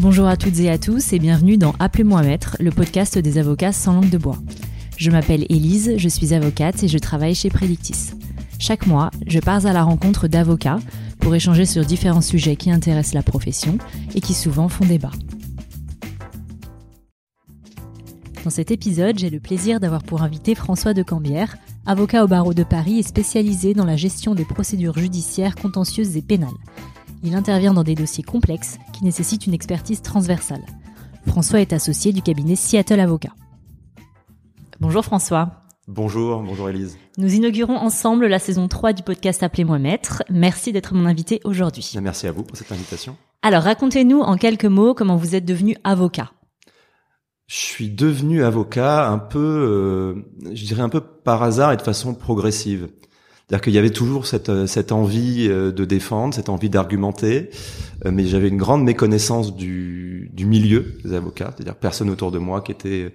Bonjour à toutes et à tous et bienvenue dans Appelez-moi Maître, le podcast des avocats sans langue de bois. Je m'appelle Élise, je suis avocate et je travaille chez Predictis. Chaque mois, je pars à la rencontre d'avocats pour échanger sur différents sujets qui intéressent la profession et qui souvent font débat. Dans cet épisode, j'ai le plaisir d'avoir pour invité François de Cambière, avocat au barreau de Paris et spécialisé dans la gestion des procédures judiciaires contentieuses et pénales. Il intervient dans des dossiers complexes qui nécessitent une expertise transversale. François est associé du cabinet Seattle Avocat. Bonjour François. Bonjour, bonjour Elise. Nous inaugurons ensemble la saison 3 du podcast Appelez-moi Maître. Merci d'être mon invité aujourd'hui. Merci à vous pour cette invitation. Alors racontez-nous en quelques mots comment vous êtes devenu avocat. Je suis devenu avocat un peu, euh, je dirais un peu par hasard et de façon progressive. C'est-à-dire qu'il y avait toujours cette, euh, cette envie euh, de défendre, cette envie d'argumenter, mais j'avais une grande méconnaissance du, du milieu des avocats, c'est-à-dire personne autour de moi qui était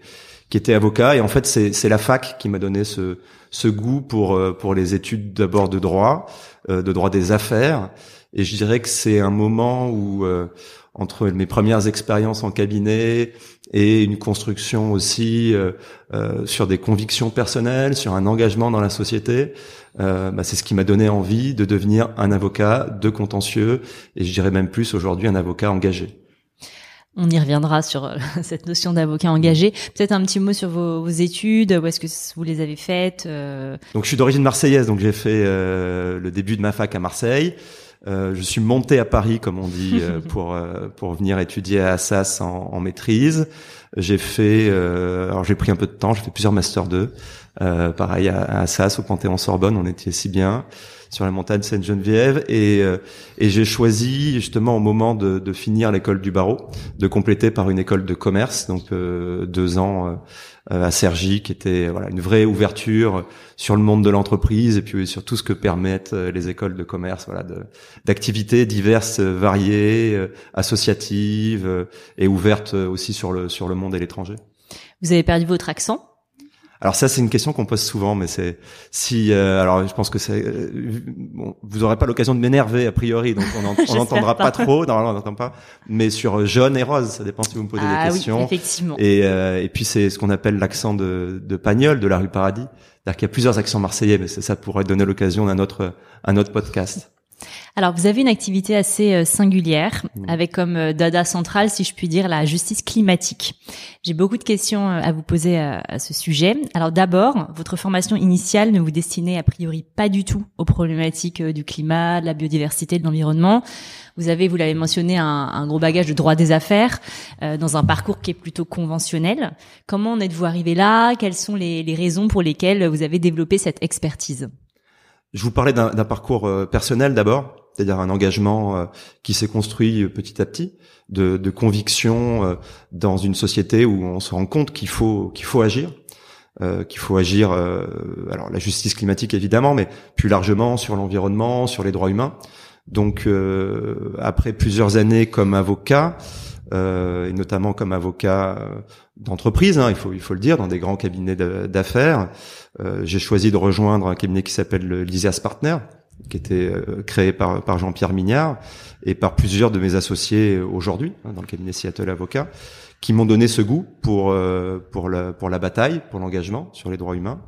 qui était avocat. Et en fait, c'est la fac qui m'a donné ce, ce goût pour pour les études d'abord de droit, de droit des affaires. Et je dirais que c'est un moment où entre mes premières expériences en cabinet et une construction aussi euh, euh, sur des convictions personnelles, sur un engagement dans la société. Euh, bah, c'est ce qui m'a donné envie de devenir un avocat de contentieux et je dirais même plus aujourd'hui un avocat engagé. On y reviendra sur euh, cette notion d'avocat engagé. Peut-être un petit mot sur vos, vos études, où est-ce que vous les avez faites euh... Donc je suis d'origine marseillaise, donc j'ai fait euh, le début de ma fac à Marseille. Euh, je suis monté à Paris, comme on dit, euh, pour euh, pour venir étudier à Assas en, en maîtrise. J'ai fait, alors j'ai pris un peu de temps, j'ai fait plusieurs masters 2. Pareil à, à, Assas, au Panthéon Sorbonne, on était si bien sur la montagne Sainte-Geneviève et et j'ai choisi justement au moment de, de finir l'école du barreau de compléter par une école de commerce, donc deux ans euh, à Sergi, qui était voilà une vraie ouverture sur le monde de l'entreprise et puis sur tout ce que permettent euh, les écoles de commerce, voilà, d'activités diverses, euh, variées, associatives et ouvertes aussi sur le sur le monde et l'étranger. Vous avez perdu votre accent alors ça, c'est une question qu'on pose souvent, mais c'est si. Euh, alors, je pense que c'est. Euh, bon, vous aurez pas l'occasion de m'énerver a priori, donc on n'entendra pas. trop. Normalement, on n'entend pas. Mais sur euh, jaune et rose, ça dépend si vous me posez ah, des questions. Oui, effectivement. Et, et puis c'est ce qu'on appelle l'accent de, de Pagnol, de la rue Paradis. C'est-à-dire qu'il y a plusieurs accents marseillais, mais ça pourrait donner l'occasion d'un autre un autre podcast. Alors, vous avez une activité assez euh, singulière, mmh. avec comme euh, dada central, si je puis dire, la justice climatique. J'ai beaucoup de questions euh, à vous poser à, ce sujet. Alors, d'abord, votre formation initiale ne vous destinait a priori pas du tout aux problématiques du climat, de la biodiversité, de l'environnement. Vous avez, vous l'avez mentionné, un, gros bagage de droit des affaires dans un parcours qui est plutôt conventionnel. Comment en êtes-vous arrivé là? Quelles sont les raisons pour lesquelles vous avez développé cette expertise? Je vous parlais d'un parcours euh, personnel d'abord, c'est-à-dire un engagement euh, qui s'est construit euh, petit à petit, de, de conviction dans une société où on se rend compte qu'il faut qu'il faut agir, qu'il faut agir. alors la justice climatique évidemment, mais plus largement sur l'environnement, sur les droits humains. Donc après plusieurs années comme avocat, et notamment comme avocat euh, d'entreprise, hein, il faut il faut le dire, dans des grands cabinets d'affaires. Euh, j'ai choisi de rejoindre un cabinet qui s'appelle l'Isias Partner, qui était euh, créé par par Jean-Pierre Mignard et par plusieurs de mes associés aujourd'hui hein, dans le cabinet Seattle Avocat, qui m'ont donné ce goût pour euh, pour la pour la bataille, pour l'engagement sur les droits humains.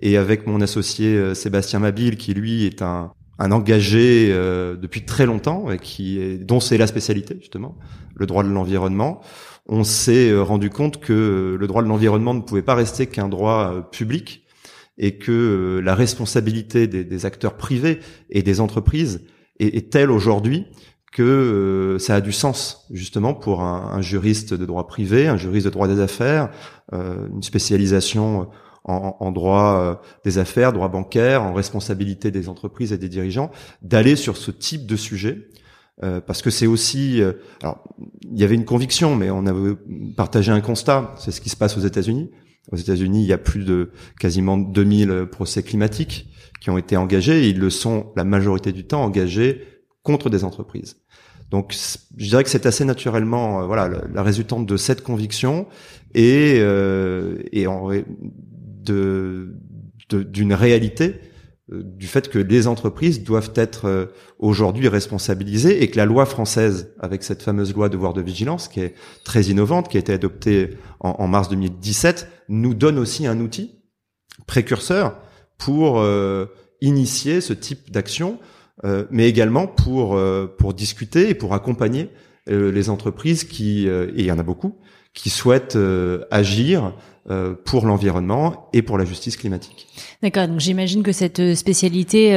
Et avec mon associé Sébastien Mabille, qui lui est un un engagé euh, depuis très longtemps et qui est, dont c'est la spécialité justement, le droit de l'environnement. On s'est euh, rendu compte que le droit de l'environnement ne pouvait pas rester qu'un droit euh, public et que la responsabilité des, acteurs privés et des entreprises est, telle aujourd'hui que ça a du sens justement pour un, juriste de droit privé, un juriste de droit des affaires, une spécialisation en, droit euh, des affaires, droit bancaire, en responsabilité des entreprises et des dirigeants, d'aller sur ce type de sujet. Euh, parce que c'est aussi, euh, alors il y avait une conviction, mais on avait partagé un constat. C'est ce qui se passe aux États-Unis. Aux États-Unis, il y a plus de quasiment 2000 procès climatiques qui ont été engagés. Et ils le sont la majorité du temps engagés contre des entreprises. Donc, je dirais que c'est assez naturellement, voilà, la, résultante de cette conviction et, et en, de d'une réalité du fait que les entreprises doivent être aujourd'hui responsabilisées et que la loi française, avec cette fameuse loi devoir de vigilance, qui est très innovante, qui a été adoptée en, mars 2017, nous donne aussi un outil précurseur pour initier ce type d'action, mais également pour pour discuter et pour accompagner les entreprises qui, et il y en a beaucoup, qui souhaitent euh, agir euh, pour l'environnement et pour la justice climatique. D'accord, donc j'imagine que cette euh, spécialité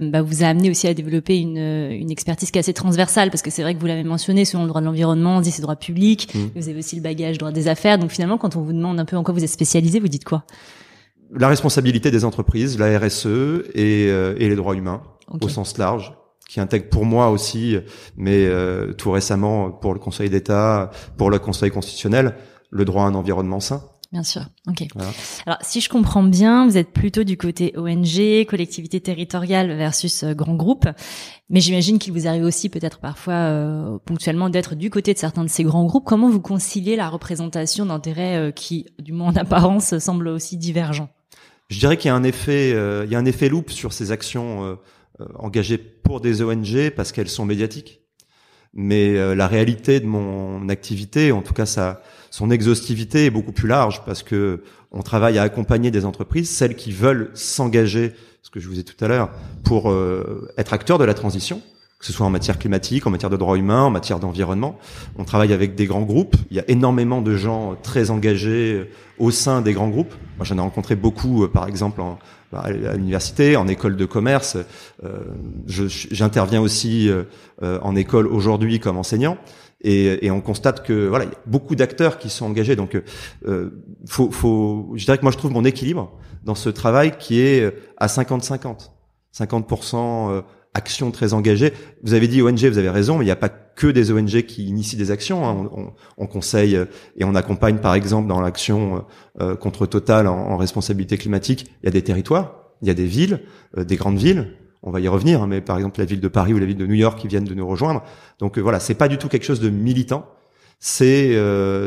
bah, vous a amené aussi à développer une, une expertise qui est assez transversale, parce que c'est vrai que vous l'avez mentionné, selon le droit de l'environnement, on dit c'est droit public, mmh. vous avez aussi le bagage droit des affaires, donc finalement quand on vous demande un peu en quoi vous êtes spécialisé, vous dites quoi? La responsabilité des entreprises, la RSE et, et les droits humains au sens large qui intègre pour moi aussi, mais euh, tout récemment pour le Conseil d'État, pour le Conseil constitutionnel, le droit à un environnement sain. Bien sûr. Ok. Alors, si je comprends bien, vous êtes plutôt du côté ONG, collectivité territoriale versus euh, grand groupe, mais j'imagine qu'il vous arrive aussi peut-être parfois euh, ponctuellement d'être du côté de certains de ces grands groupes. Comment vous conciliez la représentation d'intérêts qui, du moins en apparence, semblent aussi divergents? Je dirais qu'il y a un effet, il y a un effet loop sur ces actions euh, engagées pour des ONG parce qu'elles sont médiatiques. Mais euh, la réalité de mon activité, en tout cas sa, son exhaustivité est beaucoup plus large parce que on travaille à accompagner des entreprises, celles qui veulent s'engager, ce que je vous ai tout à l'heure, pour euh, être acteurs de la transition, que ce soit en matière climatique, en matière de droits humains, en matière d'environnement. On travaille avec des grands groupes. Il y a énormément de gens très engagés au sein des grands groupes. Moi, j'en ai rencontré beaucoup, par exemple, en, à l'université, en école de commerce. Euh, J'interviens aussi euh, euh, en école aujourd'hui comme enseignant. Et, et, on constate que voilà, il y a beaucoup d'acteurs qui sont engagés. Donc, euh, faut, faut, je dirais que moi je trouve mon équilibre dans ce travail qui est à 50-50. 50%, actions très engagées. Vous avez dit ONG, vous avez raison, mais il n'y a pas que des ONG qui initient des actions. Hein. On, on, conseille et on accompagne, par exemple, dans l'action euh, contre Total en, responsabilité climatique, il y a des territoires, il y a des villes, euh, des grandes villes. On va y revenir, hein, mais par exemple la ville de Paris ou la ville de New York qui viennent de nous rejoindre. Donc euh, voilà, c'est pas du tout quelque chose de militant. C'est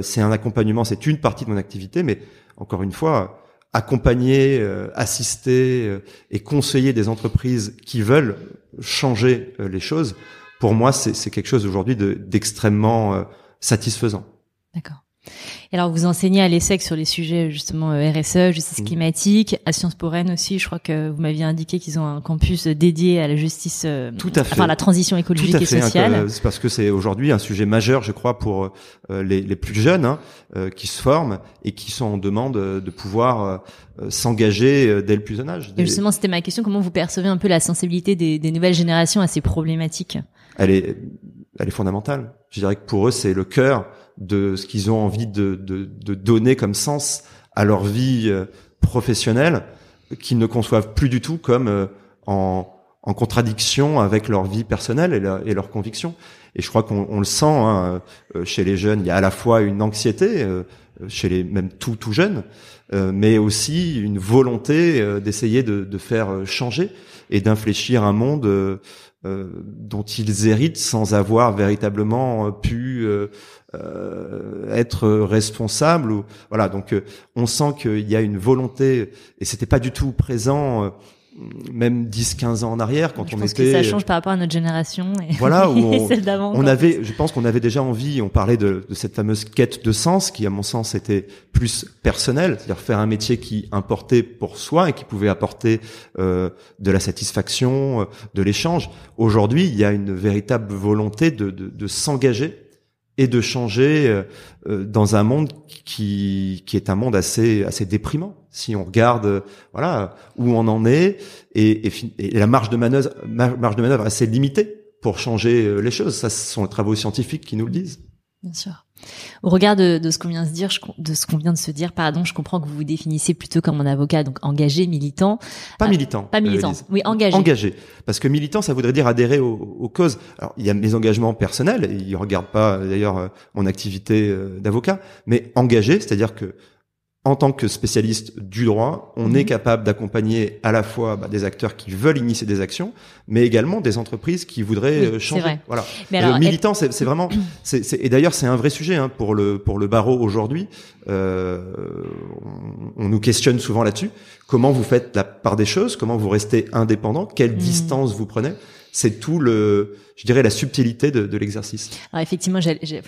c'est un accompagnement, c'est une partie de mon activité, mais encore une fois, accompagner, assister et conseiller des entreprises qui veulent changer euh, les choses, pour moi, c'est quelque chose aujourd'hui d'extrêmement euh, satisfaisant. D'accord. Et alors, vous enseignez à l'ESSEC sur les sujets justement euh, RSE, justice mmh. climatique, à Sciences Po Rennes aussi. Je crois que vous m'aviez indiqué qu'ils ont un campus dédié à la justice, Tout à fait. enfin la transition écologique et hein, sociale. c'est parce que c'est aujourd'hui un sujet majeur, je crois, pour les, les, plus jeunes hein, qui se forment et qui sont en demande de pouvoir s'engager dès le plus jeune âge. Et justement, c'était ma question. Comment vous percevez un peu la sensibilité des, des nouvelles générations à ces problématiques? Elle est, elle est fondamentale. Je dirais que pour eux, c'est le cœur de ce qu'ils ont envie de, de, de, donner comme sens à leur vie euh, professionnelle, qu'ils ne conçoivent plus du tout comme euh, en, en contradiction avec leur vie personnelle et, et leurs convictions. Et je crois qu'on le sent hein, euh, chez les jeunes. Il y a à la fois une anxiété chez les même tout tout jeunes, mais aussi une volonté d'essayer de, de, faire changer et d'infléchir un monde euh, dont ils héritent sans avoir véritablement euh, pu euh, être responsables. Ou, voilà, donc on sent qu'il y a une volonté, et c'était pas du tout présent même 10 15 ans en arrière quand je on pense était que ça change par rapport à notre génération et voilà où on, celle d'avant on avait je pense qu'on avait déjà envie on parlait de, de, cette fameuse quête de sens qui à mon sens était plus personnelle c'est-à-dire faire un métier qui importait pour soi et qui pouvait apporter euh, de la satisfaction euh, de l'échange. Aujourd'hui il y a une véritable volonté de, de, de s'engager et de changer euh, euh, dans un monde qui, qui est un monde assez assez déprimant si on regarde euh, voilà où on en est et, et, la marge de manœuvre marge de manœuvre assez limitée pour changer les choses ça ce sont les travaux scientifiques qui nous le disent Bien sûr. Au regard de, ce qu'on vient de se dire, de ce qu'on vient de se dire, pardon, je comprends que vous vous définissez plutôt comme un avocat, donc engagé, militant. Pas euh, militant. Pas militant. oui, engagé. Engagé. Parce que militant, ça voudrait dire adhérer aux, causes. Alors, il y a mes engagements personnels. Ils regardent pas d'ailleurs euh, mon activité euh, d'avocat, mais engagé, c'est-à-dire que en tant que spécialiste du droit, on est mhm. capable d'accompagner à la fois bah, des acteurs qui veulent initier des actions, mais également des entreprises qui voudraient euh, changer. Voilà. le militant, c'est vraiment, et d'ailleurs c'est un vrai sujet hein, pour le pour le barreau aujourd'hui. Euh, on, on, nous questionne souvent là-dessus. Comment vous faites la part des choses? Comment vous restez indépendant? Quelle mhm. distance vous prenez? C'est tout le, je dirais, la subtilité de, de l'exercice. Alors effectivement,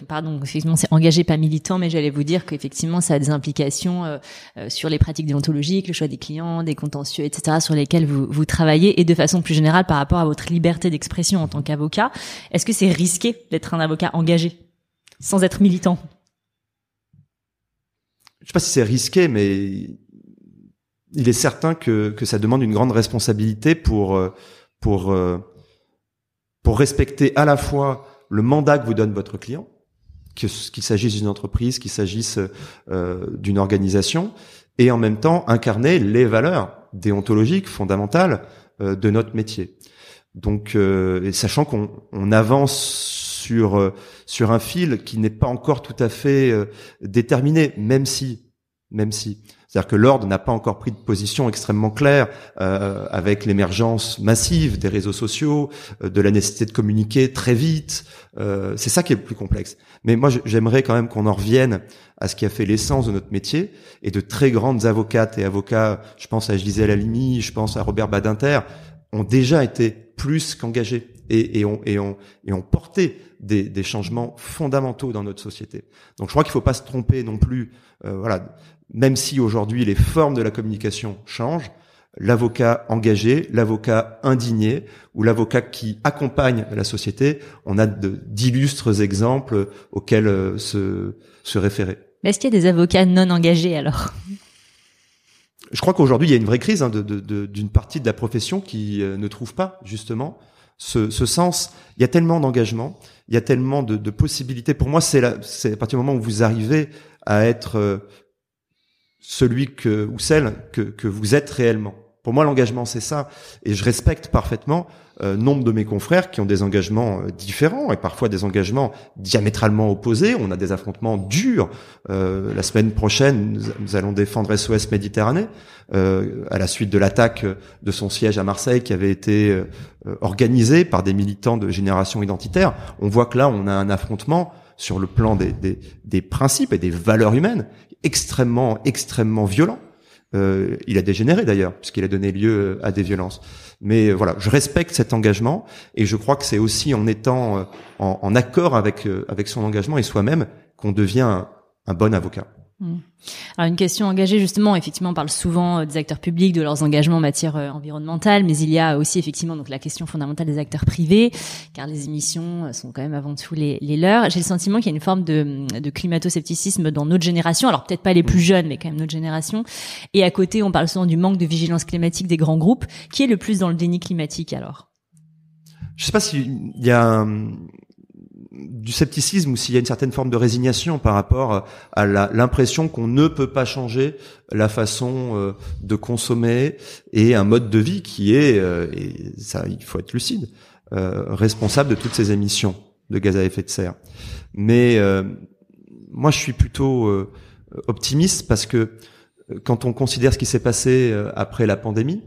pardon, effectivement, c'est engagé pas militant, mais j'allais vous dire qu'effectivement, ça a des implications euh, euh, sur les pratiques déontologiques, le choix des clients, des contentieux, etc., sur lesquels vous, vous travaillez, et de façon plus générale par rapport à votre liberté d'expression en tant qu'avocat. Est-ce que c'est risqué d'être un avocat engagé sans être militant? Je sais pas si c'est risqué, mais il est certain que, que ça demande une grande responsabilité pour euh, pour pour respecter à la fois le mandat que vous donne votre client, qu'il s'agisse d'une entreprise, qu'il s'agisse euh, d'une organisation, et en même temps incarner les valeurs déontologiques fondamentales euh, de notre métier. Donc, euh, sachant qu'on on avance sur sur un fil qui n'est pas encore tout à fait déterminé, même si même si c'est-à-dire que l'ordre n'a pas encore pris de position extrêmement claire euh, avec l'émergence massive des réseaux sociaux, euh, de la nécessité de communiquer très vite. Euh, c'est ça qui est le plus complexe. Mais moi, j'aimerais quand même qu'on en revienne à ce qui a fait l'essence de notre métier et de très grandes avocates et avocats. Je pense à Gisèle Halimi, je pense à Robert Badinter, ont déjà été plus qu'engagés et, et, ont, et, ont, et ont porté des, des, changements fondamentaux dans notre société. Donc je crois qu'il faut pas se tromper non plus. Euh, voilà, même si aujourd'hui les formes de la communication changent, l'avocat engagé, l'avocat indigné ou l'avocat qui accompagne la société, on a d'illustres exemples auxquels euh, se, se référer. Mais est-ce qu'il y a des avocats non engagés alors? Je crois qu'aujourd'hui il y a une vraie crise hein, d'une de, de, partie de la profession qui euh, ne trouve pas justement ce, ce sens. Il y a tellement d'engagement, il y a tellement de, de possibilités. Pour moi, c'est à partir du moment où vous arrivez à être euh, celui que ou celle que, que vous êtes réellement. Pour moi, l'engagement, c'est ça. Et je respecte parfaitement euh, nombre de mes confrères qui ont des engagements euh, différents et parfois des engagements diamétralement opposés. On a des affrontements durs. Euh, la semaine prochaine, nous, allons défendre SOS Méditerranée euh, à la suite de l'attaque de son siège à Marseille qui avait été euh, organisée par des militants de génération identitaire. On voit que là, on a un affrontement sur le plan des, des, des principes et des valeurs humaines extrêmement, extrêmement violent. Euh, il a dégénéré d'ailleurs, puisqu'il a donné lieu à des violences. Mais euh, voilà, je respecte cet engagement et je crois que c'est aussi en étant euh, en, accord avec avec son engagement et soi-même qu'on devient un bon avocat. Hmm. Alors une question engagée justement, effectivement, on parle souvent euh, des acteurs publics, de leurs engagements en matière euh, environnementale, mais il y a aussi effectivement donc la question fondamentale des acteurs privés, car les émissions euh, sont quand même avant tout les, leurs. J'ai le sentiment qu'il y a une forme de, climato-scepticisme dans notre génération, alors peut-être pas les plus jeunes, mais quand même notre génération. Et à côté, on parle souvent du manque de vigilance climatique des grands groupes. Qui est le plus dans le déni climatique alors? Je sais pas s'il y a du scepticisme ou s'il y a une certaine forme de résignation par rapport à l'impression qu'on ne peut pas changer la façon euh, de consommer et un mode de vie qui est, euh, et ça il faut être lucide, euh, responsable de toutes ces émissions de gaz à effet de serre. Mais moi je suis plutôt optimiste parce que quand on considère ce qui s'est passé après la pandémie,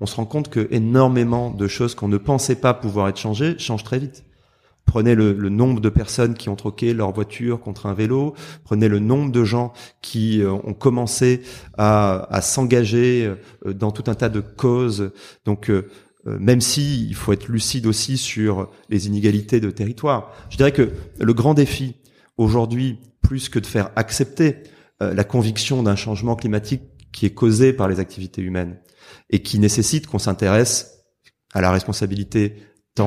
on se rend compte que énormément de choses qu'on ne pensait pas pouvoir être changées changent très vite. Prenez le, nombre de personnes qui ont troqué leur voiture contre un vélo. Prenez le nombre de gens qui euh, ont commencé à, s'engager euh, dans tout un tas de causes. Donc, euh, même si il faut être lucide aussi sur les inégalités de territoire, je dirais que le grand défi aujourd'hui, plus que de faire accepter la conviction d'un changement climatique qui est causé par les activités humaines et qui nécessite qu'on s'intéresse à la responsabilité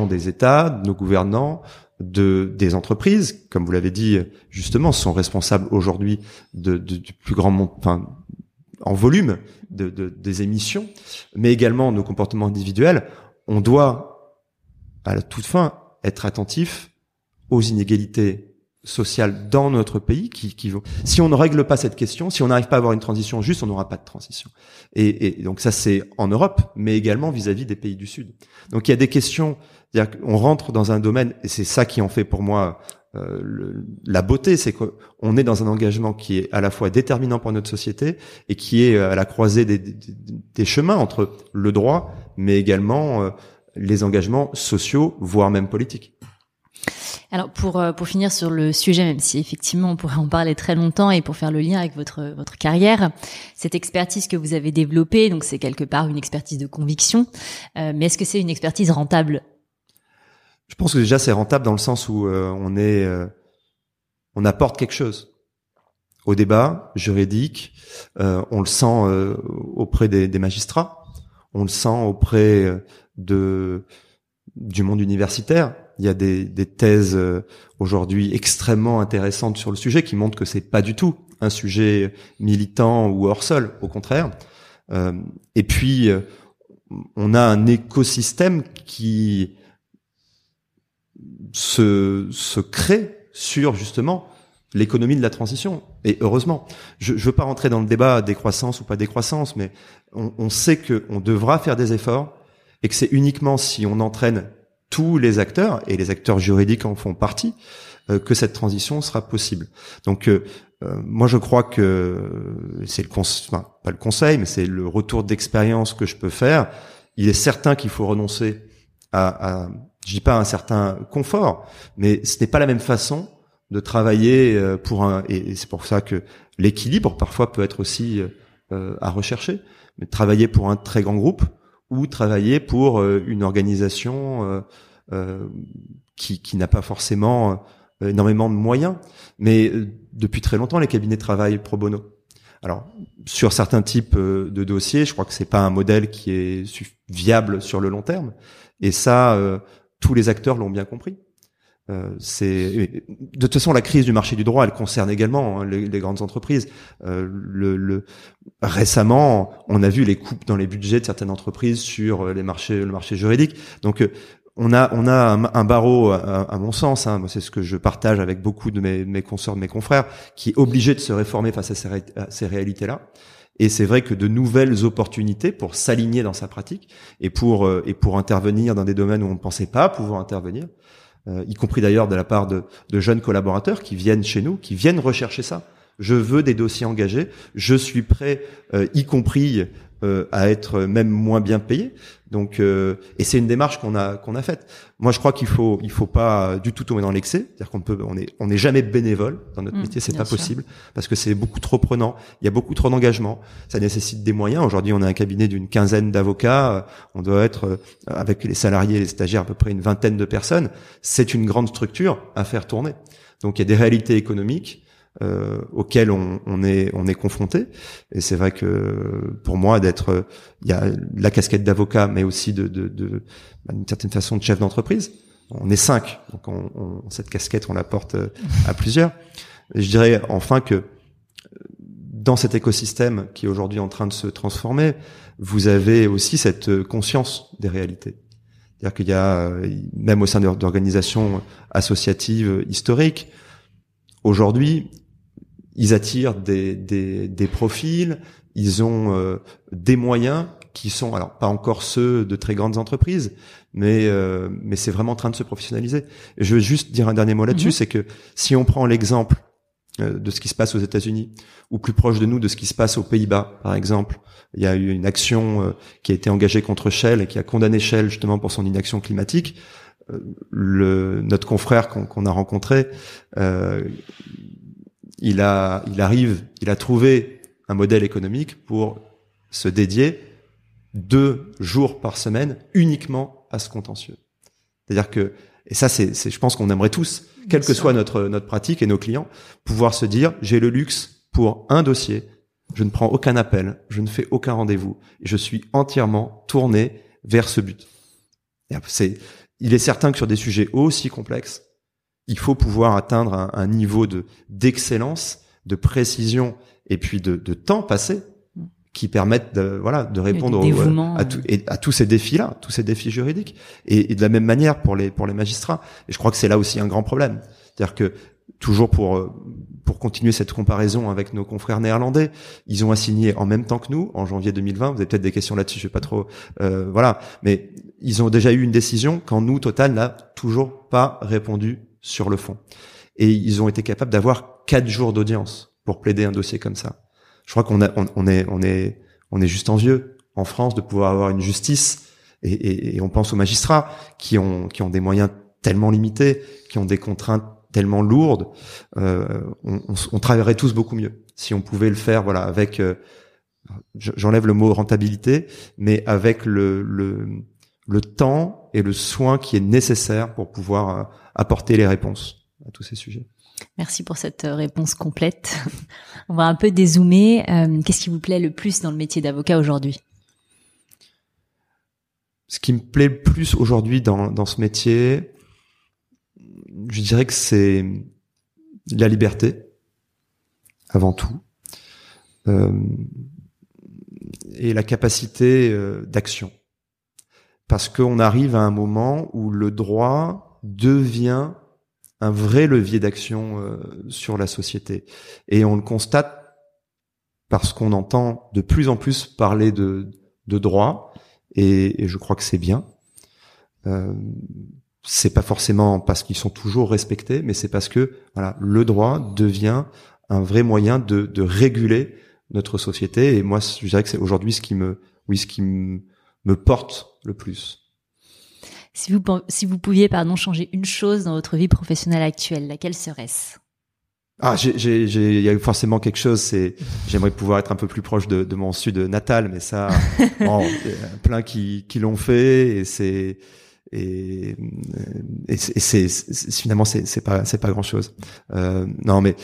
des États, de nos gouvernants, de des entreprises, comme vous l'avez dit justement, sont responsables aujourd'hui de, du plus grand monde, en volume de, des émissions, mais également nos comportements individuels. On doit à la toute fin être attentif aux inégalités sociales dans notre pays qui, vont. Si on ne règle pas cette question, si on n'arrive pas à avoir une transition juste, on n'aura pas de transition. Et, donc ça c'est en Europe, mais également vis-à-vis -vis des pays du Sud. Donc il y a des questions c'est-à-dire qu'on rentre dans un domaine, et c'est ça qui en fait pour moi le, la beauté, c'est qu'on est dans un engagement qui est à la fois déterminant pour notre société et qui est à la croisée des, chemins entre le droit, mais également les engagements sociaux, voire même politiques. Alors pour euh, pour finir sur le sujet, même si effectivement on pourrait en parler très longtemps et pour faire le lien avec votre votre carrière, cette expertise que vous avez développée, donc c'est quelque part une expertise de conviction, euh, mais est-ce que c'est une expertise rentable Je pense que déjà c'est rentable dans le sens où euh, on est on apporte quelque chose au débat juridique, on le sent auprès des, des, magistrats, on le sent auprès de du monde universitaire. Il y a des, des thèses euh, aujourd'hui extrêmement intéressantes sur le sujet qui montrent que c'est pas du tout un sujet militant ou hors sol, au contraire. Euh, et puis, euh, on a un écosystème qui se, se crée sur justement l'économie de la transition. Et heureusement, je ne veux pas rentrer dans le débat décroissance ou pas décroissance, mais on, on sait qu'on devra faire des efforts et que c'est uniquement si on entraîne tous les acteurs, et les acteurs juridiques en font partie, euh, que cette transition sera possible. Donc euh, euh, moi je crois que c'est le enfin, pas le conseil, mais c'est le retour d'expérience que je peux faire. Il est certain qu'il faut renoncer à, à je dis pas un certain confort, mais ce n'est pas la même façon de travailler pour un et c'est pour ça que l'équilibre parfois peut être aussi à rechercher, mais travailler pour un très grand groupe ou travailler pour euh, une organisation euh, euh, qui, qui n'a pas forcément énormément de moyens. Mais depuis très longtemps, les cabinets travaillent pro bono. Alors, sur certains types de dossiers, je crois que c'est pas un modèle qui est viable sur le long terme. Et ça, tous les acteurs l'ont bien compris. Euh, c'est de toute façon la crise du marché du droit, elle concerne également hein, les, grandes entreprises. Euh, le, le, récemment, on a vu les coupes dans les budgets de certaines entreprises sur euh, les marchés, le marché juridique. Donc euh, on a on a un, barreau, à, mon sens, hein, c'est ce que je partage avec beaucoup de mes, mes consoeurs, de mes confrères, qui est obligé de se réformer face à ces, à ces réalités-là. Et c'est vrai que de nouvelles opportunités pour s'aligner dans sa pratique et pour et pour intervenir dans des domaines où on ne pensait pas pouvoir intervenir, euh, y compris d'ailleurs de la part de, de, jeunes collaborateurs qui viennent chez nous, qui viennent rechercher ça. Je veux des dossiers engagés, je suis prêt, euh, y compris euh, à être même moins bien payé. Donc, euh, et c'est une démarche qu'on a qu'on a faite. Moi, je crois qu'il faut il faut pas du tout tomber dans l'excès, c'est-à-dire qu'on peut on est on n'est jamais bénévole dans notre mmh, métier, c'est pas possible parce que c'est beaucoup trop prenant. Il y a beaucoup trop d'engagement, ça nécessite des moyens. Aujourd'hui, on a un cabinet d'une quinzaine d'avocats, on doit être euh, avec les salariés et les stagiaires à peu près une vingtaine de personnes. C'est une grande structure à faire tourner. Donc, il y a des réalités économiques euh, auquel on, on, est on est confronté. Et c'est vrai que pour moi d'être, il y a la casquette d'avocat, mais aussi de, de, de bah, d'une certaine façon de chef d'entreprise. On est cinq, donc on, cette casquette on la porte euh, à plusieurs. Je dirais enfin que dans cet écosystème qui est aujourd'hui en train de se transformer, vous avez aussi cette conscience des réalités. C'est-à-dire qu'il y a, même au sein d'organisations associatives historiques, aujourd'hui, ils attirent des, des, des profils, ils ont euh, des moyens qui sont alors pas encore ceux de très grandes entreprises, mais euh, mais c'est vraiment en train de se professionnaliser. Je veux juste dire un dernier mot là-dessus, mhm. c'est que si on prend l'exemple euh, de ce qui se passe aux États-Unis, ou plus proche de nous de ce qui se passe aux Pays-Bas, par exemple, il y a eu une action qui a été engagée contre Shell et qui a condamné Shell justement pour son inaction climatique. Le, notre confrère qu'on a rencontré, euh, il a, il arrive, il a trouvé un modèle économique pour se dédier deux jours par semaine uniquement à ce contentieux. C'est-à-dire que, et ça, c'est, je pense qu'on aimerait tous, quelle que soit notre notre pratique et nos clients, pouvoir se dire, j'ai le luxe pour un dossier, je ne prends aucun appel, je ne fais aucun rendez-vous, et je suis entièrement tourné vers ce but. C'est, il est certain que sur des sujets aussi complexes, il faut pouvoir atteindre un, un niveau de d'excellence, de précision et puis de, de, temps passé qui permettent de voilà de répondre à, tout, et à tous ces défis là, tous ces défis juridiques et, et, de la même manière pour les pour les magistrats. Et je crois que c'est là aussi un grand problème, c'est-à-dire que toujours pour euh, pour continuer cette comparaison avec nos confrères néerlandais, ils ont assigné en même temps que nous en janvier 2020. Vous avez peut-être des questions là-dessus, je vais pas trop euh, voilà, mais ils ont déjà eu une décision quand nous Total n'a toujours pas répondu sur le fond. et ils ont été capables d'avoir quatre jours d'audience pour plaider un dossier comme ça. Je crois qu'on a, on, est, on est, on est juste envieux en France de pouvoir avoir une justice et, et, on pense aux magistrats qui ont, qui ont des moyens tellement limités, qui ont des contraintes tellement lourdes. Euh, on, on, on, travaillerait tous beaucoup mieux si on pouvait le faire, voilà, avec euh, j'enlève le mot rentabilité, mais avec le, le, le temps et le soin qui est nécessaire pour pouvoir euh, apporter les réponses à tous ces sujets. Merci pour cette euh, réponse complète. On va un peu dézoomer. Euh, qu'est-ce qui vous plaît le plus dans le métier d'avocat aujourd'hui? Ce qui me plaît le plus aujourd'hui dans, dans ce métier, je dirais que c'est la liberté, avant tout, euh, et la capacité d'action parce qu'on arrive à un moment où le droit devient un vrai levier d'action euh, sur la société. Et on le constate parce qu'on entend de plus en plus parler de, de droit, et, je crois que c'est bien. Euh, c'est pas forcément parce qu'ils sont toujours respectés, mais c'est parce que voilà, le droit devient un vrai moyen de, de réguler notre société. Et moi, je dirais que c'est aujourd'hui ce qui me, oui, ce qui me, me porte le plus. Si vous, si vous pouviez pardon, changer une chose dans votre vie professionnelle actuelle, laquelle serait-ce? Ah, il y a forcément quelque chose. C'est, j'aimerais pouvoir être un peu plus proche de, de mon sud natal, mais ça, bon, plein qui, qui l'ont fait et c'est, et, et c'est, finalement c'est, c'est pas, c'est pas grand chose. Euh, non, mais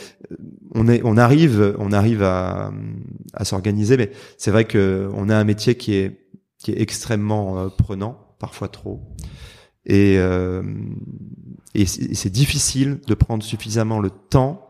on est, on arrive, on arrive à, à s'organiser, mais c'est vrai que on a un métier qui est qui est extrêmement euh, prenant, parfois trop. Et, euh, et c'est difficile de prendre suffisamment le temps.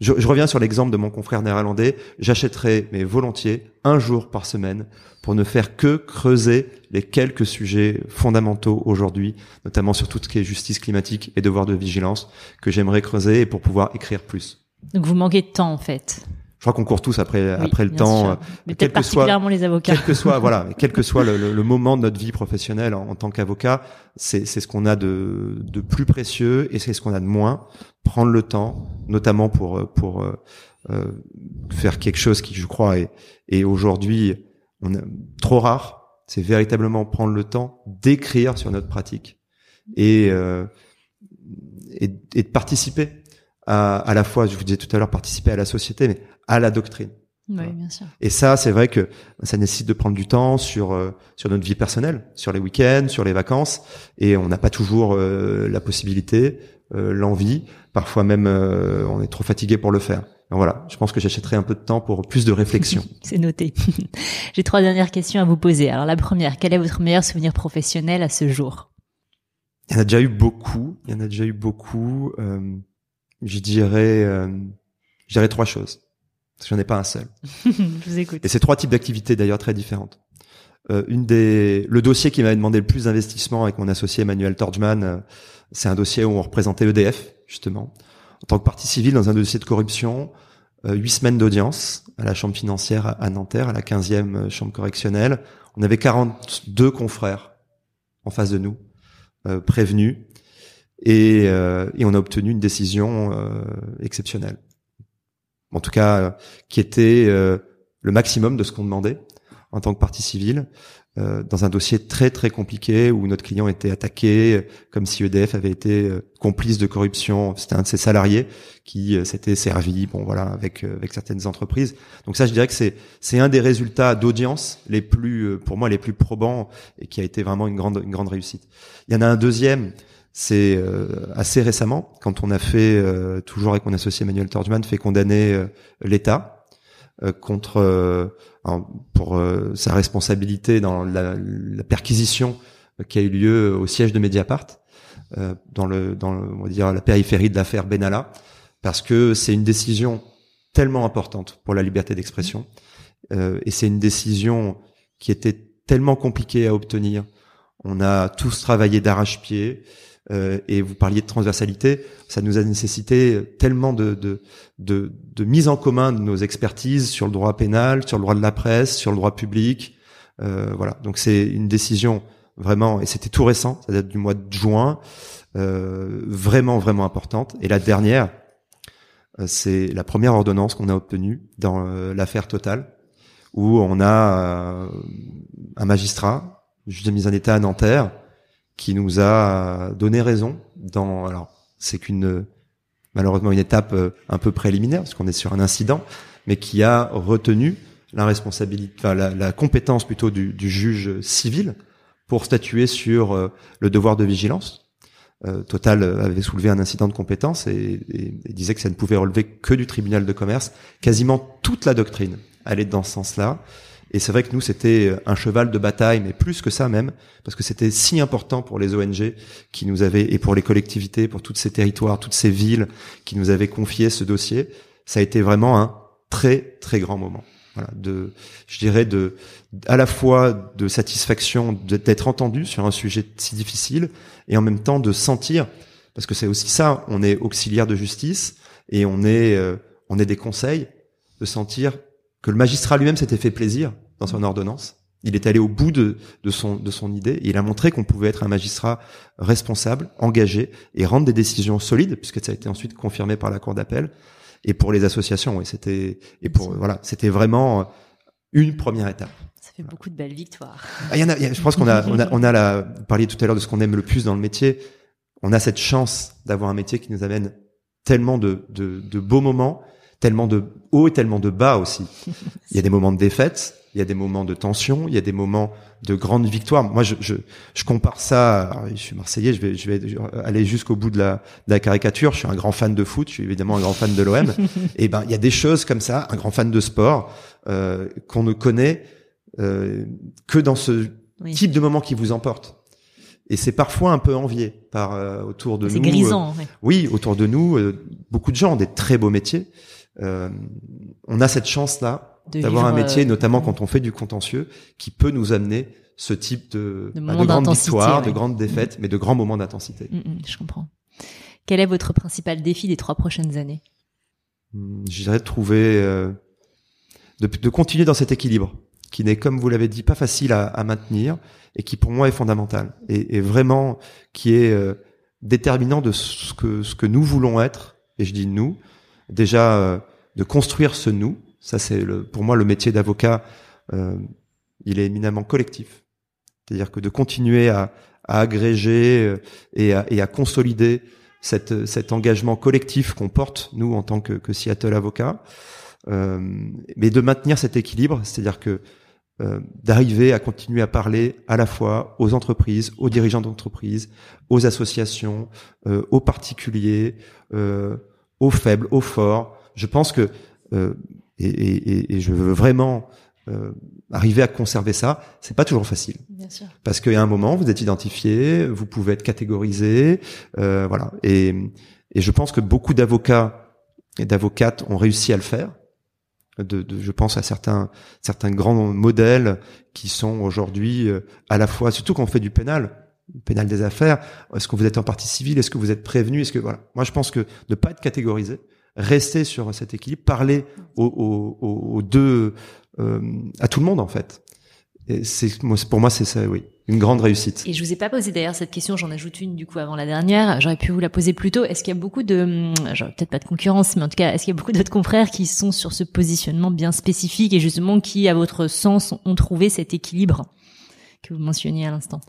Je, je reviens sur l'exemple de mon confrère néerlandais. J'achèterais, mais volontiers, un jour par semaine pour ne faire que creuser les quelques sujets fondamentaux aujourd'hui, notamment sur tout ce qui est justice climatique et devoir de vigilance, que j'aimerais creuser et pour pouvoir écrire plus. Donc vous manquez de temps en fait je crois qu'on court tous après après le temps. Euh, Mais peut-être particulièrement les avocats. Quel que soit voilà, quel que soit le, le, moment de notre vie professionnelle en, tant qu'avocat, c'est c'est ce qu'on a de de plus précieux et c'est ce qu'on a de moins. Prendre le temps, notamment pour pour euh, euh, faire quelque chose qui, je crois, est est aujourd'hui on a, trop rare. C'est véritablement prendre le temps d'écrire sur notre pratique et, euh, et et de participer à, à la fois, je vous disais tout à l'heure, participer à la société, mais à la doctrine. Oui, bien sûr. Et ça, c'est vrai que ça nécessite de prendre du temps sur euh, sur notre vie personnelle, sur les week-ends, sur les vacances, et on n'a pas toujours euh, la possibilité, euh, l'envie. Parfois même, on est trop fatigué pour le faire. Donc voilà, je pense que j'achèterai un peu de temps pour plus de réflexion. c'est noté. J'ai trois dernières questions à vous poser. Alors la première, quel est votre meilleur souvenir professionnel à ce jour? Il y en a déjà eu beaucoup. Il y en a déjà eu beaucoup. je dirais, je dirais trois choses. J'en ai pas un seul. Je vous écoute. Et c'est trois types d'activités d'ailleurs très différentes. Euh, une des, le dossier qui m'avait demandé le plus d'investissement avec mon associé Emmanuel Torgman, euh, c'est un dossier où on représentait EDF justement en tant que partie civile dans un dossier de corruption. Euh, huit semaines d'audience à la chambre financière à Nanterre, à la 15e chambre correctionnelle. On avait 42 confrères en face de nous, euh, prévenus, et, et, on a obtenu une décision exceptionnelle en tout cas euh, qui était euh, le maximum de ce qu'on demandait en tant que partie civile, euh, dans un dossier très très compliqué où notre client était attaqué comme si EDF avait été complice de corruption. C'était un de ses salariés qui s'était servi, bon voilà, avec avec certaines entreprises. Donc ça, je dirais que c'est c'est un des résultats d'audience les plus, pour moi, les plus probants et qui a été vraiment une grande une grande réussite. Il y en a un deuxième c'est euh, assez récemment, quand on a fait, euh, toujours avec mon associé Emmanuel Torgman, fait condamner euh, l'État contre pour sa responsabilité dans la, la perquisition qui a eu lieu au siège de Mediapart, dans le dans le, on va dire la périphérie de l'affaire Benalla, parce que c'est une décision tellement importante pour la liberté d'expression, et c'est une décision qui était tellement compliquée à obtenir. On a tous travaillé d'arrache-pied. Euh, et vous parliez de transversalité, ça nous a nécessité tellement de, de, de, de, mise en commun de nos expertises sur le droit pénal, sur le droit de la presse, sur le droit public. Euh, voilà, donc c'est une décision vraiment, et c'était tout récent, ça date du mois de juin, euh, vraiment vraiment importante. Et la dernière, euh, c'est la première ordonnance qu'on a obtenue dans euh, l'affaire Total, où on a un magistrat, juge de mise en état à Nanterre, qui nous a donné raison dans. Alors, c'est qu'une malheureusement une étape un peu préliminaire parce qu'on est sur un incident, mais qui a retenu la responsabilité, enfin la, compétence plutôt du, du, juge civil pour statuer sur euh, le devoir de vigilance. Euh, Total avait soulevé un incident de compétence et, disait que ça ne pouvait relever que du tribunal de commerce. Quasiment toute la doctrine allait dans ce sens-là. Et c'est vrai que nous, c'était un cheval de bataille, mais plus que ça même, parce que c'était si important pour les ONG qui nous avaient, et pour les collectivités, pour tous ces territoires, toutes ces villes qui nous avaient confié ce dossier. Ça a été vraiment un très, très grand moment. Voilà, de, je dirais de, à la fois de satisfaction d'être entendu sur un sujet si difficile et en même temps de sentir, parce que c'est aussi ça, on est auxiliaire de justice et on est, euh, on est des conseils, de sentir que le magistrat lui-même s'était fait plaisir dans son ordonnance. Il est allé au bout de, de son, de son idée et il a montré qu'on pouvait être un magistrat responsable, engagé et rendre des décisions solides, puisque ça a été ensuite confirmé par la cour d'appel et pour les associations. Et c'était et pour voilà, c'était vraiment une première étape. Ça fait beaucoup de belles victoires. Ah, il y en a, je pense qu'on a on a on a la vous parliez tout à l'heure de ce qu'on aime le plus dans le métier. On a cette chance d'avoir un métier qui nous amène tellement de, de, de beaux moments, tellement de hauts et tellement de bas aussi. Il y a des moments de défaite, il y a des moments de tension, il y a des moments de grande victoire. Moi, je, je, je compare ça. je suis marseillais, je vais, je vais aller jusqu'au bout de la, de la caricature. Je suis un grand fan de foot, je suis évidemment un grand fan de l'OM. et ben, il y a des choses comme ça, un grand fan de sport euh, qu'on ne connaît euh, que dans ce type de moment qui vous emporte. Et c'est parfois un peu envié par euh, autour de nous. C'est grisant. Euh, oui, autour de nous, euh, beaucoup de gens ont des très beaux métiers. On a cette chance là d'avoir un métier, euh, notamment quand on fait du contentieux, qui peut nous amener ce type de, de, bah, de grandes victoires, de grandes défaites, mais de grands moments d'intensité. Mm, mm, je comprends. Quel est votre principal défi des trois prochaines années? Hmm, Je dirais de trouver, euh, de, de, continuer dans cet équilibre, qui n'est, comme vous l'avez dit, pas facile à, à, maintenir et qui pour moi est fondamental et, et vraiment qui est euh, déterminant de ce que ce que nous voulons être. Et je dis nous, déjà euh, de construire ce nous ça, c'est pour moi le métier d'avocat. Euh, il est éminemment collectif. C'est-à-dire que de continuer à, à agréger euh, et à, et à consolider cette, cet engagement collectif qu'on porte nous en tant que, que Seattle avocat, euh, mais de maintenir cet équilibre, c'est-à-dire que euh, d'arriver à continuer à parler à la fois aux entreprises, aux dirigeants d'entreprises, aux associations, euh, aux particuliers, euh, aux faibles, aux forts. Je pense que et, et, et je veux vraiment euh, arriver à conserver ça, c'est pas toujours facile. Bien sûr. Parce a un moment, vous êtes identifié, vous pouvez être catégorisé, euh, voilà. Et, et je pense que beaucoup d'avocats et d'avocates ont réussi à le faire. De, de, je pense à certains certains grands modèles qui sont aujourd'hui euh, à la fois, surtout quand on fait du pénal, pénal des affaires. Est-ce que vous êtes en partie civile Est-ce que vous êtes prévenu Est-ce que voilà Moi, je pense que ne pas être catégorisé, rester sur cet équilibre, parler aux, deux, euh, à tout le monde en fait. C'est pour moi c'est ça, oui, une grande réussite. Et je vous ai pas posé d'ailleurs cette question, j'en ajoute une du coup avant la dernière. J'aurais pu vous la poser plus tôt. Est-ce qu'il y a beaucoup de, hum, peut-être pas de concurrence, mais en tout cas, est-ce qu'il y a beaucoup d'autres confrères qui sont sur ce positionnement bien spécifique et justement qui, à votre sens, ont trouvé cet équilibre que vous mentionniez à l'instant?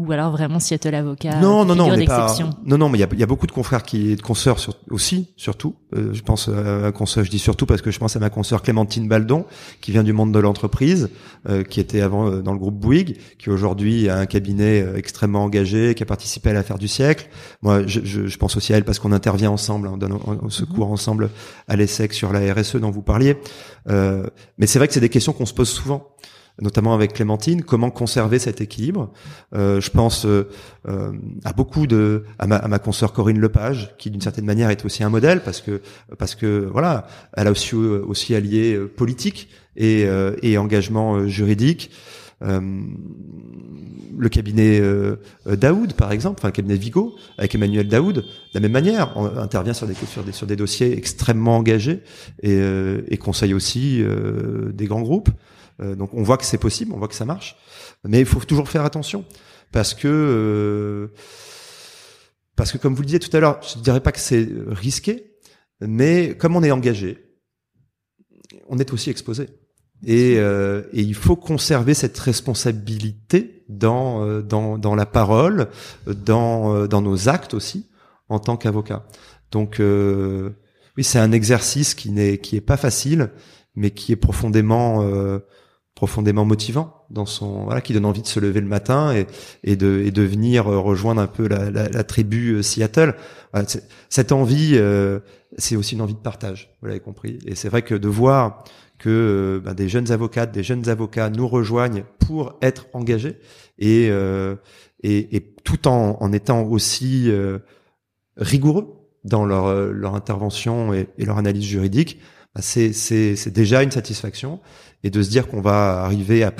Ou alors vraiment Seattle avocat non non non pas, non non mais il y a, y a, beaucoup de confrères qui de consoeurs sur, aussi surtout. Euh, je pense à un consoeur je dis surtout parce que je pense à ma consoeur Clémentine Baldon qui vient du monde de l'entreprise euh, qui était avant euh, dans le groupe Bouygues qui aujourd'hui a un cabinet extrêmement engagé qui a participé à l'affaire du siècle. Moi je, je, je, pense aussi à elle parce qu'on intervient ensemble on donne on, secours mhm. ensemble à l'ESSEC sur la RSE dont vous parliez. Mais c'est vrai que c'est des questions qu'on se pose souvent notamment avec Clémentine, comment conserver cet équilibre. Euh, je pense euh, euh, à beaucoup de à ma, à consoeur Corinne Lepage, qui d'une certaine manière est aussi un modèle parce que parce que voilà, elle a aussi aussi allié politique et, engagement juridique. le cabinet Daoud, par exemple, enfin le cabinet Vigo, avec Emmanuel Daoud, de la même manière, intervient sur des, sur des, sur des dossiers extrêmement engagés et conseille aussi des grands groupes. Donc on voit que c'est possible, on voit que ça marche, mais il faut toujours faire attention parce que parce que comme vous le disiez tout à l'heure, je ne dirais pas que c'est risqué, mais comme on est engagé, on est aussi exposé. Et, euh, et, il faut conserver cette responsabilité dans euh, dans, dans la parole, dans euh, dans nos actes aussi en tant qu'avocat. Donc euh, oui, c'est un exercice qui n'est qui est pas facile, mais qui est profondément profondément motivant dans son voilà qui donne envie de se lever le matin et et de et de venir rejoindre un peu la, la, la tribu Seattle. cette envie, c'est aussi une envie de partage. Vous l'avez compris. Et c'est vrai que de voir que ben, des jeunes avocates, des jeunes avocats nous rejoignent pour être engagés et, euh, et, et, tout en, en étant aussi euh, rigoureux dans leur, leur intervention et, leur analyse juridique, c'est, c'est déjà une satisfaction. Et de se dire qu'on va arriver à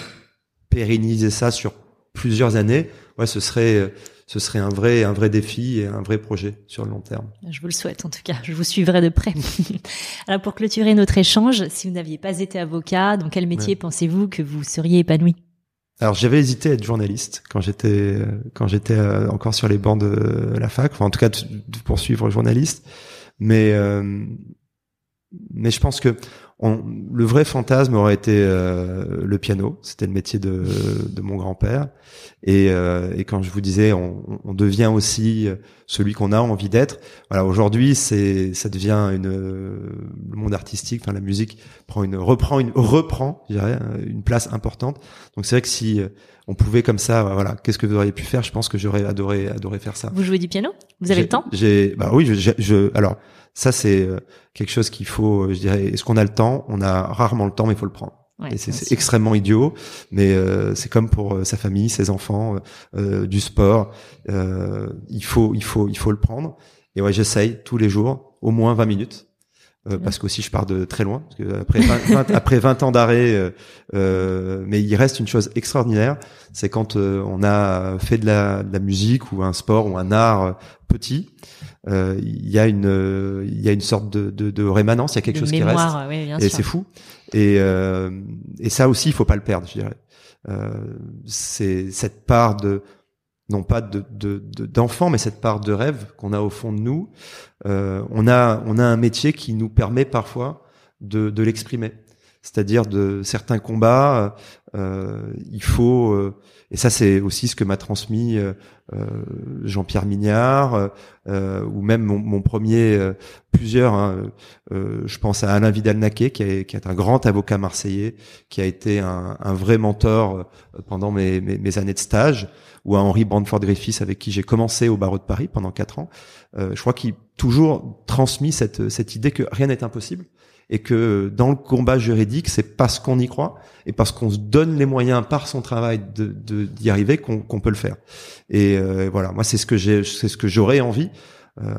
pérenniser ça sur plusieurs années, ouais, ce serait ce serait un vrai, un vrai défi et un vrai projet sur le long terme. Je vous le souhaite en tout cas, je vous suivrai de près. Alors pour clôturer notre échange, si vous n'aviez pas été avocat, dans quel métier pensez-vous que vous seriez épanoui? Alors j'avais hésité à être journaliste quand j'étais quand j'étais euh, encore sur les bancs de la fac, enfin en tout cas de, poursuivre journaliste, mais euh, mais je pense que on, le vrai fantasme aurait été euh, le piano. C'était le métier de, de mon grand-père. Et, euh, et, quand je vous disais, on, on devient aussi celui qu'on a envie d'être. Voilà, aujourd'hui, c'est ça devient une le monde artistique, enfin la musique prend une reprend une reprend, je dirais, une place importante. Donc c'est vrai que si on pouvait comme ça, voilà, qu'est-ce que vous auriez pu faire? Je pense que j'aurais adoré adoré faire ça. Vous jouez du piano? Vous avez le temps? J'ai, bah oui, je, je alors ça, c'est euh, quelque chose qu'il faut, euh, je dirais, est-ce qu'on a le temps? On a rarement le temps, mais il faut le prendre. et c'est extrêmement idiot, mais euh, c'est comme pour sa famille, ses enfants, du sport. il faut, il faut, il faut le prendre. Et ouais, j'essaye tous les jours, au moins 20 minutes. Euh, parce qu'aussi je pars de très loin. Parce que après 20, après 20 ans d'arrêt, euh, euh, mais il reste une chose extraordinaire, c'est quand on a fait de la, de la, musique ou un sport ou un art petit, il y a une il y a une sorte de, de, de rémanence, il y a quelque chose qui reste, et c'est fou. Et, et ça aussi, il faut pas le perdre, je dirais. c'est cette part de non pas de d'enfants, de, mais cette part de rêve qu'on a au fond de nous. Euh, on a on a un métier qui nous permet parfois de, l'exprimer. C'est-à-dire de certains combats, euh, il faut euh, et ça c'est aussi ce que m'a transmis Jean-Pierre Mignard ou même mon, premier plusieurs. Hein, je pense à Alain Vidal-Naquet qui est, un grand avocat marseillais, qui a été un, vrai mentor pendant mes, mes, années de stage ou à Henri Brandford Griffiths avec qui j'ai commencé au barreau de Paris pendant quatre ans. Euh, je crois qu'il toujours transmis cette, cette idée que rien n'est impossible et que dans le combat juridique, c'est parce qu'on y croit et parce qu'on se donne les moyens par son travail de d'y arriver qu'on peut le faire. Et euh, voilà, moi c'est ce que j'ai, c'est ce que j'aurais envie. Euh,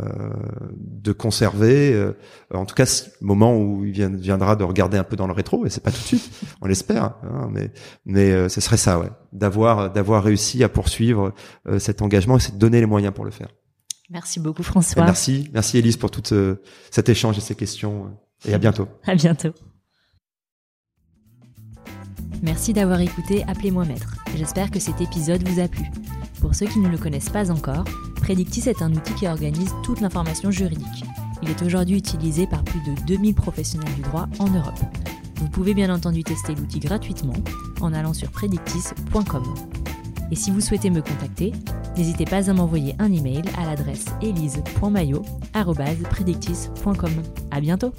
de conserver, euh, en tout cas, le moment où il viendra de regarder un peu dans le rétro, et c'est pas tout de suite, on l'espère, hein, mais mais euh, ce serait ça, ouais, d'avoir d'avoir réussi à poursuivre cet engagement et de donner les moyens pour le faire. Merci beaucoup François. merci, merci Elise pour tout cet échange et ces questions, et à bientôt. À bientôt. Merci d'avoir écouté Appelez-moi Maître. J'espère que cet épisode vous a plu. Pour ceux qui ne le connaissent pas encore, Predictis est un outil qui organise toute l'information juridique. Il est aujourd'hui utilisé par plus de 2000 professionnels du droit en Europe. Vous pouvez bien entendu tester l'outil gratuitement en allant sur predictis.com. Et si vous souhaitez me contacter, n'hésitez pas à m'envoyer un email à l'adresse elise.mayo@predictis.com. À bientôt.